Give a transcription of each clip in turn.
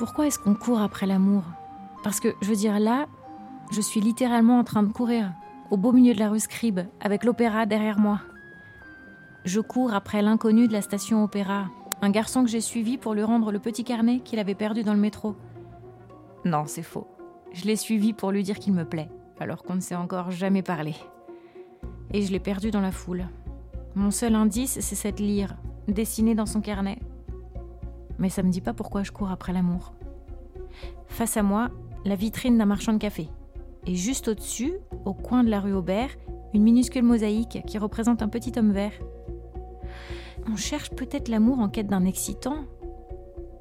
Pourquoi est-ce qu'on court après l'amour? Parce que, je veux dire, là, je suis littéralement en train de courir, au beau milieu de la rue Scribe, avec l'opéra derrière moi. Je cours après l'inconnu de la station opéra, un garçon que j'ai suivi pour lui rendre le petit carnet qu'il avait perdu dans le métro. Non, c'est faux. Je l'ai suivi pour lui dire qu'il me plaît, alors qu'on ne s'est encore jamais parlé. Et je l'ai perdu dans la foule. Mon seul indice, c'est cette lyre, dessinée dans son carnet. Mais ça me dit pas pourquoi je cours après l'amour. Face à moi, la vitrine d'un marchand de café. Et juste au-dessus, au coin de la rue Aubert, une minuscule mosaïque qui représente un petit homme vert. On cherche peut-être l'amour en quête d'un excitant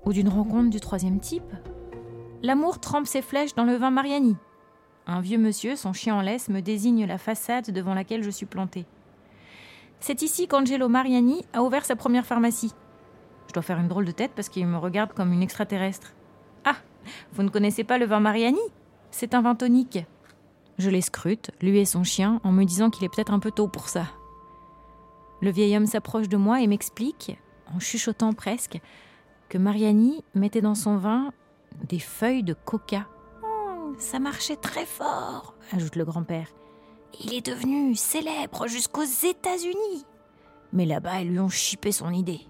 Ou d'une rencontre du troisième type L'amour trempe ses flèches dans le vin Mariani. Un vieux monsieur, son chien en laisse, me désigne la façade devant laquelle je suis plantée. C'est ici qu'Angelo Mariani a ouvert sa première pharmacie. Je dois faire une drôle de tête parce qu'il me regarde comme une extraterrestre. Vous ne connaissez pas le vin Mariani? C'est un vin tonique. Je les scrute, lui et son chien, en me disant qu'il est peut-être un peu tôt pour ça. Le vieil homme s'approche de moi et m'explique, en chuchotant presque, que Mariani mettait dans son vin des feuilles de coca. Oh, ça marchait très fort, ajoute le grand-père. Il est devenu célèbre jusqu'aux États-Unis. Mais là-bas, ils lui ont chipé son idée.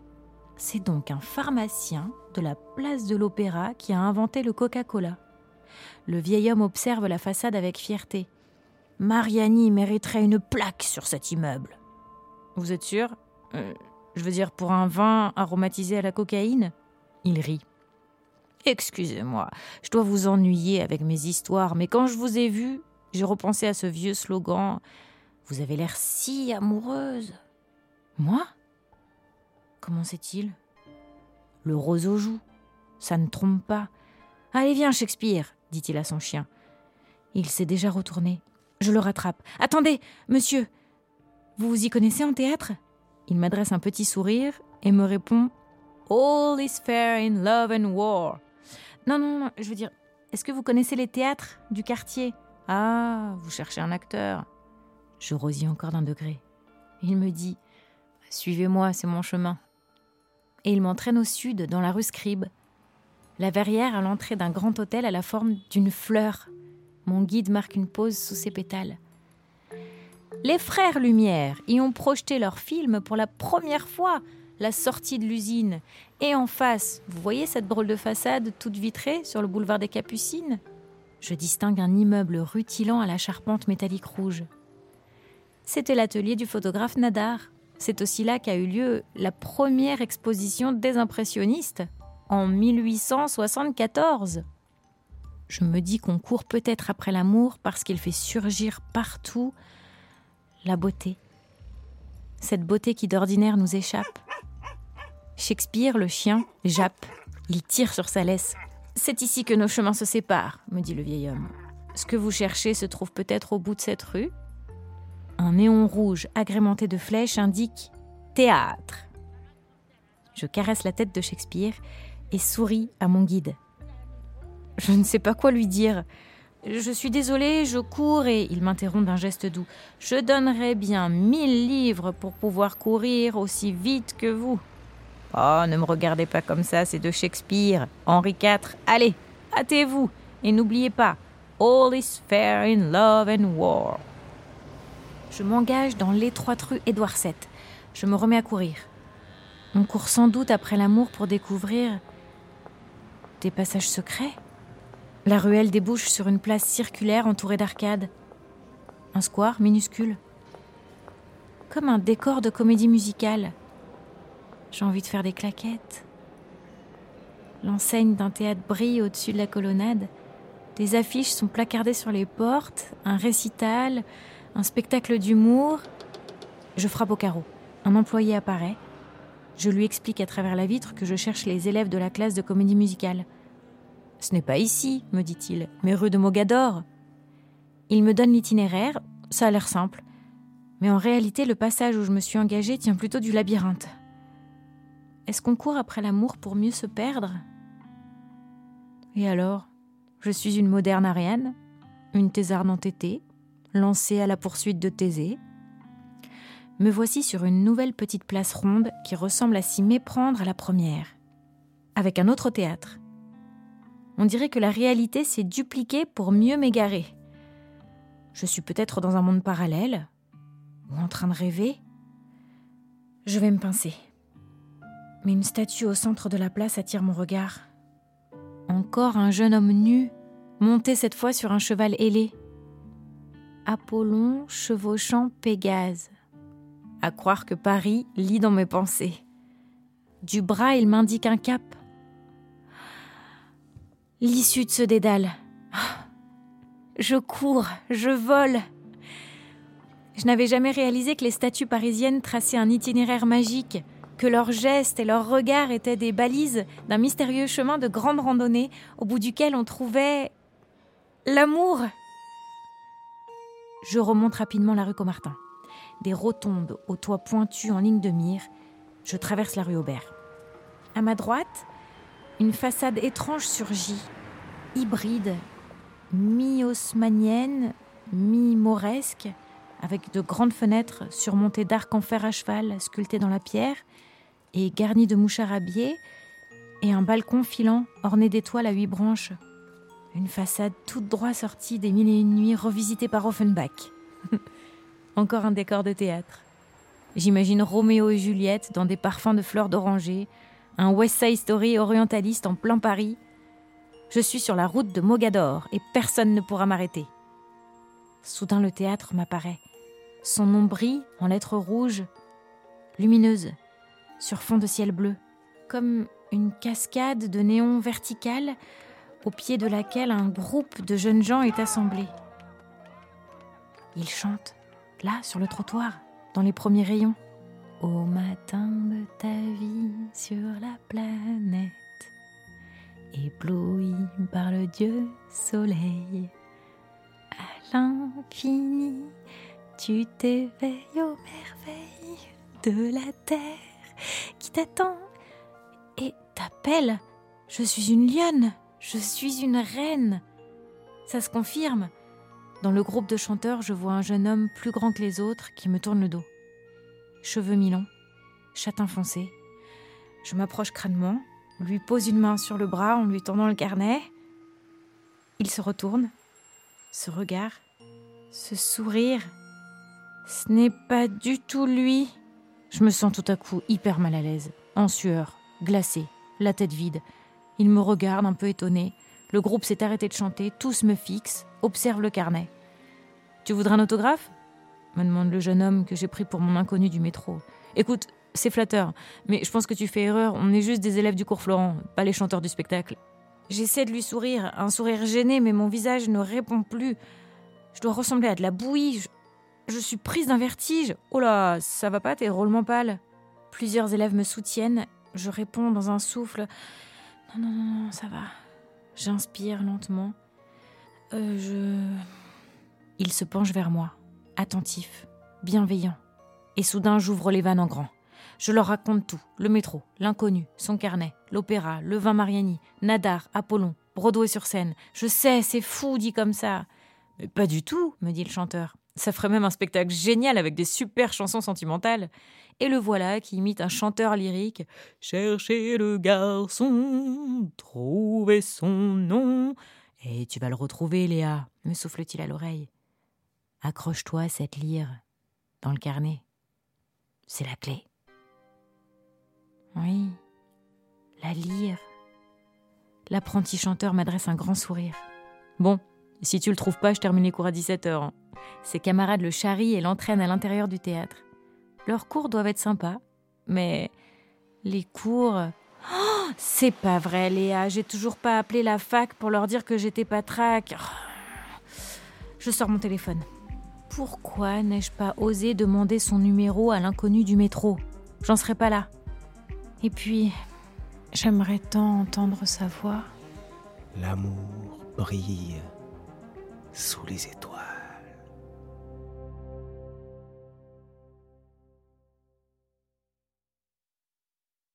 C'est donc un pharmacien de la place de l'Opéra qui a inventé le Coca-Cola. Le vieil homme observe la façade avec fierté. Mariani mériterait une plaque sur cet immeuble. Vous êtes sûr? Euh, Je veux dire, pour un vin aromatisé à la cocaïne? Il rit. Excusez-moi, je dois vous ennuyer avec mes histoires, mais quand je vous ai vu, j'ai repensé à ce vieux slogan. Vous avez l'air si amoureuse. Moi? Comment c'est-il Le rose aux joues. Ça ne trompe pas. Allez, viens, Shakespeare, dit-il à son chien. Il s'est déjà retourné. Je le rattrape. Attendez, monsieur. Vous vous y connaissez en théâtre? Il m'adresse un petit sourire et me répond All is fair in love and war. Non, non, non, je veux dire, est-ce que vous connaissez les théâtres du quartier? Ah, vous cherchez un acteur. Je rosis encore d'un degré. Il me dit Suivez-moi, c'est mon chemin. Et il m'entraîne au sud, dans la rue Scribe. La verrière à l'entrée d'un grand hôtel à la forme d'une fleur. Mon guide marque une pause sous ses pétales. Les frères Lumière y ont projeté leur film pour la première fois la sortie de l'usine. Et en face, vous voyez cette drôle de façade toute vitrée sur le boulevard des Capucines? Je distingue un immeuble rutilant à la charpente métallique rouge. C'était l'atelier du photographe Nadar. C'est aussi là qu'a eu lieu la première exposition des impressionnistes, en 1874. Je me dis qu'on court peut-être après l'amour parce qu'il fait surgir partout la beauté. Cette beauté qui d'ordinaire nous échappe. Shakespeare, le chien, jappe. Il tire sur sa laisse. C'est ici que nos chemins se séparent, me dit le vieil homme. Ce que vous cherchez se trouve peut-être au bout de cette rue. Néon rouge agrémenté de flèches indique théâtre. Je caresse la tête de Shakespeare et souris à mon guide. Je ne sais pas quoi lui dire. Je suis désolée, je cours et il m'interrompt d'un geste doux. Je donnerais bien mille livres pour pouvoir courir aussi vite que vous. Oh, ne me regardez pas comme ça, c'est de Shakespeare. Henri IV, allez, hâtez-vous. Et n'oubliez pas, All is fair in love and war. Je m'engage dans l'étroite rue Édouard VII. Je me remets à courir. On court sans doute après l'amour pour découvrir des passages secrets. La ruelle débouche sur une place circulaire entourée d'arcades. Un square minuscule. Comme un décor de comédie musicale. J'ai envie de faire des claquettes. L'enseigne d'un théâtre brille au-dessus de la colonnade. Des affiches sont placardées sur les portes, un récital, un spectacle d'humour. Je frappe au carreau. Un employé apparaît. Je lui explique à travers la vitre que je cherche les élèves de la classe de comédie musicale. Ce n'est pas ici, me dit-il, mais rue de Mogador. Il me donne l'itinéraire, ça a l'air simple. Mais en réalité, le passage où je me suis engagée tient plutôt du labyrinthe. Est-ce qu'on court après l'amour pour mieux se perdre? Et alors? Je suis une moderne Ariane, une thésarde entêtée, lancée à la poursuite de Thésée. Me voici sur une nouvelle petite place ronde qui ressemble à s'y méprendre à la première, avec un autre théâtre. On dirait que la réalité s'est dupliquée pour mieux m'égarer. Je suis peut-être dans un monde parallèle ou en train de rêver. Je vais me pincer. Mais une statue au centre de la place attire mon regard. Encore un jeune homme nu, monté cette fois sur un cheval ailé. Apollon chevauchant Pégase. À croire que Paris lit dans mes pensées. Du bras, il m'indique un cap. L'issue de ce dédale. Je cours, je vole. Je n'avais jamais réalisé que les statues parisiennes traçaient un itinéraire magique, que leurs gestes et leurs regards étaient des balises d'un mystérieux chemin de grande randonnée au bout duquel on trouvait l'amour. Je remonte rapidement la rue Comartin. Des rotondes aux toits pointus en ligne de mire, je traverse la rue Aubert. À ma droite, une façade étrange surgit, hybride, mi-haussmannienne, mi-mauresque, avec de grandes fenêtres surmontées d'arcs en fer à cheval sculptés dans la pierre et garnies de mouchards à biais, et un balcon filant orné d'étoiles à huit branches. Une façade toute droite sortie des mille et une nuits revisitée par Offenbach. Encore un décor de théâtre. J'imagine Roméo et Juliette dans des parfums de fleurs d'oranger, un West Side Story orientaliste en plein Paris. Je suis sur la route de Mogador et personne ne pourra m'arrêter. Soudain le théâtre m'apparaît. Son nom brille en lettres rouges, lumineuses, sur fond de ciel bleu, comme une cascade de néons verticales au pied de laquelle un groupe de jeunes gens est assemblé. Ils chantent, là, sur le trottoir, dans les premiers rayons. Au matin de ta vie sur la planète, ébloui par le Dieu soleil, à l'infini, tu t'éveilles aux merveilles de la terre qui t'attend et t'appelle. Je suis une lionne, je suis une reine. Ça se confirme. Dans le groupe de chanteurs, je vois un jeune homme plus grand que les autres qui me tourne le dos cheveux mi-longs, châtain foncé. Je m'approche crânement, lui pose une main sur le bras en lui tendant le carnet. Il se retourne, ce regard, ce sourire. Ce n'est pas du tout lui. Je me sens tout à coup hyper mal à l'aise, en sueur, glacé, la tête vide. Il me regarde un peu étonné. Le groupe s'est arrêté de chanter, tous me fixent, observent le carnet. Tu voudrais un autographe? me demande le jeune homme que j'ai pris pour mon inconnu du métro. Écoute, c'est flatteur, mais je pense que tu fais erreur, on est juste des élèves du cours Florent, pas les chanteurs du spectacle. J'essaie de lui sourire, un sourire gêné, mais mon visage ne répond plus. Je dois ressembler à de la bouillie. Je, suis prise d'un vertige. Oh là, ça va pas, t'es drôlement pâle. Plusieurs élèves me soutiennent. Je réponds dans un souffle. Non, non, non, ça va. J'inspire lentement. Euh, je. Il se penche vers moi attentif, bienveillant. Et soudain, j'ouvre les vannes en grand. Je leur raconte tout le métro, l'inconnu, son carnet, l'opéra, le vin Mariani, Nadar, Apollon, Broadway sur scène. Je sais, c'est fou dit comme ça. Mais pas du tout, me dit le chanteur. Ça ferait même un spectacle génial avec des super chansons sentimentales. Et le voilà qui imite un chanteur lyrique. Cherchez le garçon, trouvez son nom. Et tu vas le retrouver, Léa, me souffle-t-il à l'oreille. Accroche-toi à cette lyre dans le carnet. C'est la clé. Oui, la lyre. L'apprenti chanteur m'adresse un grand sourire. Bon, si tu le trouves pas, je termine les cours à 17h. Hein. Ses camarades le charrient et l'entraînent à l'intérieur du théâtre. Leurs cours doivent être sympas, mais les cours. Oh, c'est pas vrai, Léa. J'ai toujours pas appelé la fac pour leur dire que j'étais pas trac. Je sors mon téléphone. Pourquoi n'ai-je pas osé demander son numéro à l'inconnu du métro? J'en serais pas là. Et puis, j'aimerais tant entendre sa voix. L'amour brille sous les étoiles.